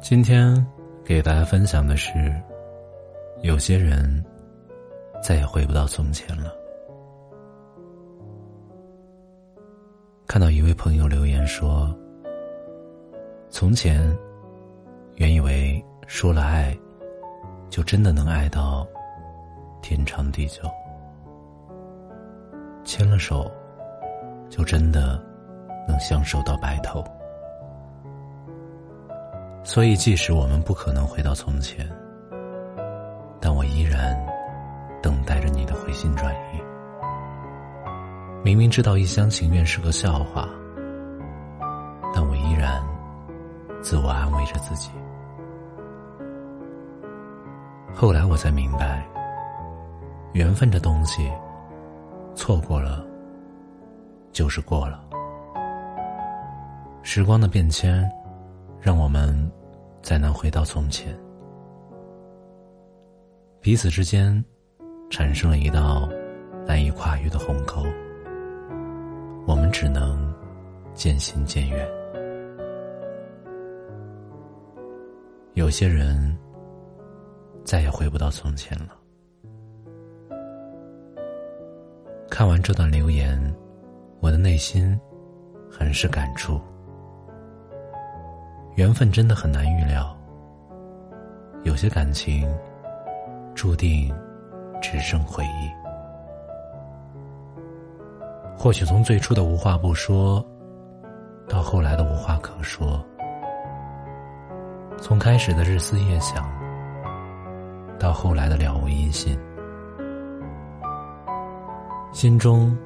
今天给大家分享的是，有些人再也回不到从前了。看到一位朋友留言说：“从前，原以为说了爱，就真的能爱到天长地久；牵了手，就真的能相守到白头。”所以，即使我们不可能回到从前，但我依然等待着你的回心转意。明明知道一厢情愿是个笑话，但我依然自我安慰着自己。后来我才明白，缘分这东西，错过了就是过了。时光的变迁。让我们再难回到从前，彼此之间产生了一道难以跨越的鸿沟，我们只能渐行渐远。有些人再也回不到从前了。看完这段留言，我的内心很是感触。缘分真的很难预料，有些感情注定只剩回忆。或许从最初的无话不说，到后来的无话可说；从开始的日思夜想，到后来的了无音信，心中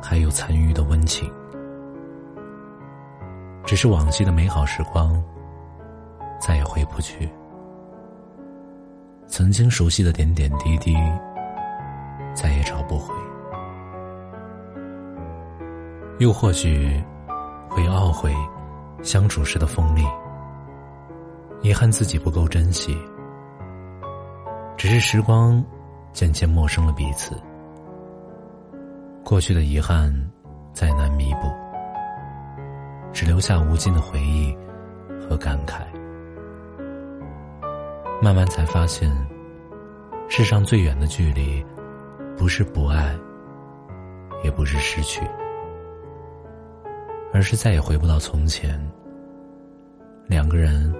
还有残余的温情。只是往昔的美好时光，再也回不去。曾经熟悉的点点滴滴，再也找不回。又或许，会懊悔相处时的锋利，遗憾自己不够珍惜。只是时光渐渐陌生了彼此，过去的遗憾再难弥补。只留下无尽的回忆和感慨。慢慢才发现，世上最远的距离，不是不爱，也不是失去，而是再也回不到从前。两个人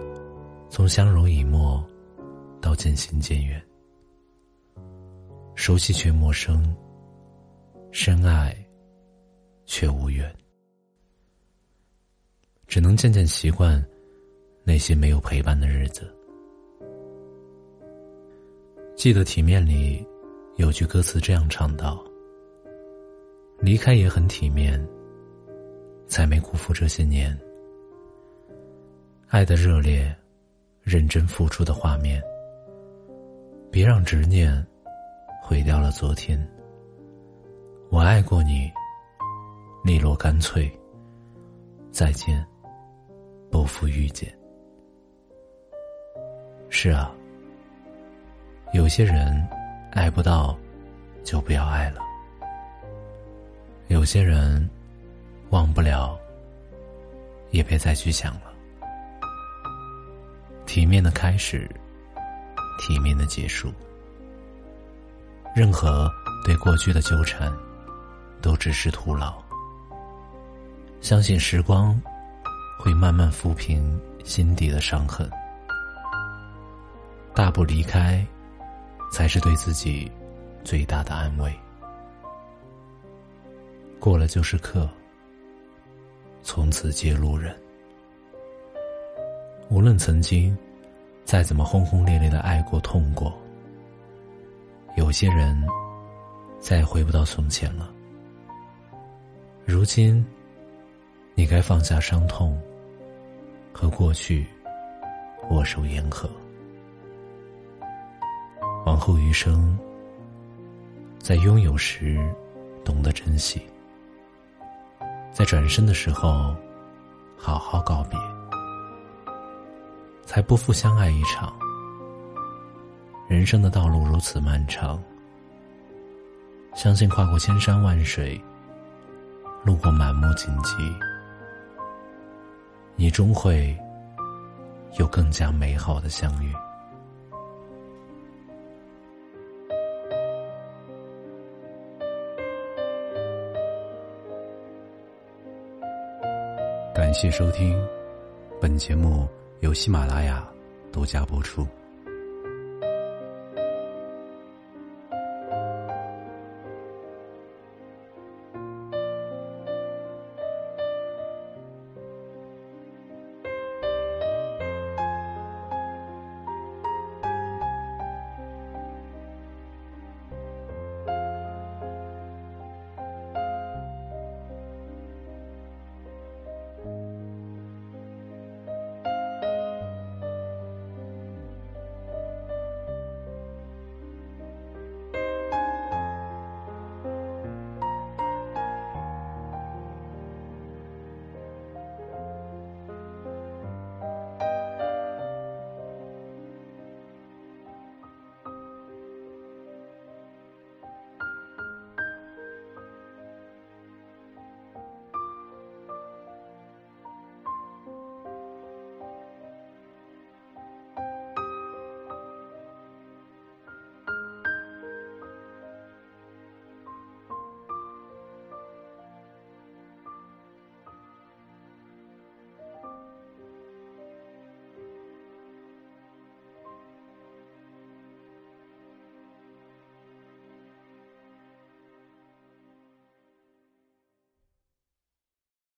从相濡以沫到渐行渐远，熟悉却陌生，深爱却无缘。只能渐渐习惯那些没有陪伴的日子。记得《体面》里有句歌词这样唱道：“离开也很体面，才没辜负这些年爱的热烈、认真付出的画面。别让执念毁掉了昨天。我爱过你，利落干脆。再见。”不负遇见。是啊，有些人爱不到，就不要爱了；有些人忘不了，也别再去想了。体面的开始，体面的结束。任何对过去的纠缠，都只是徒劳。相信时光。会慢慢抚平心底的伤痕，大步离开，才是对自己最大的安慰。过了就是客，从此皆路人。无论曾经再怎么轰轰烈烈的爱过、痛过，有些人再也回不到从前了。如今，你该放下伤痛，和过去握手言和。往后余生，在拥有时懂得珍惜，在转身的时候好好告别，才不负相爱一场。人生的道路如此漫长，相信跨过千山万水。路过满目荆棘，你终会有更加美好的相遇。感谢收听，本节目由喜马拉雅独家播出。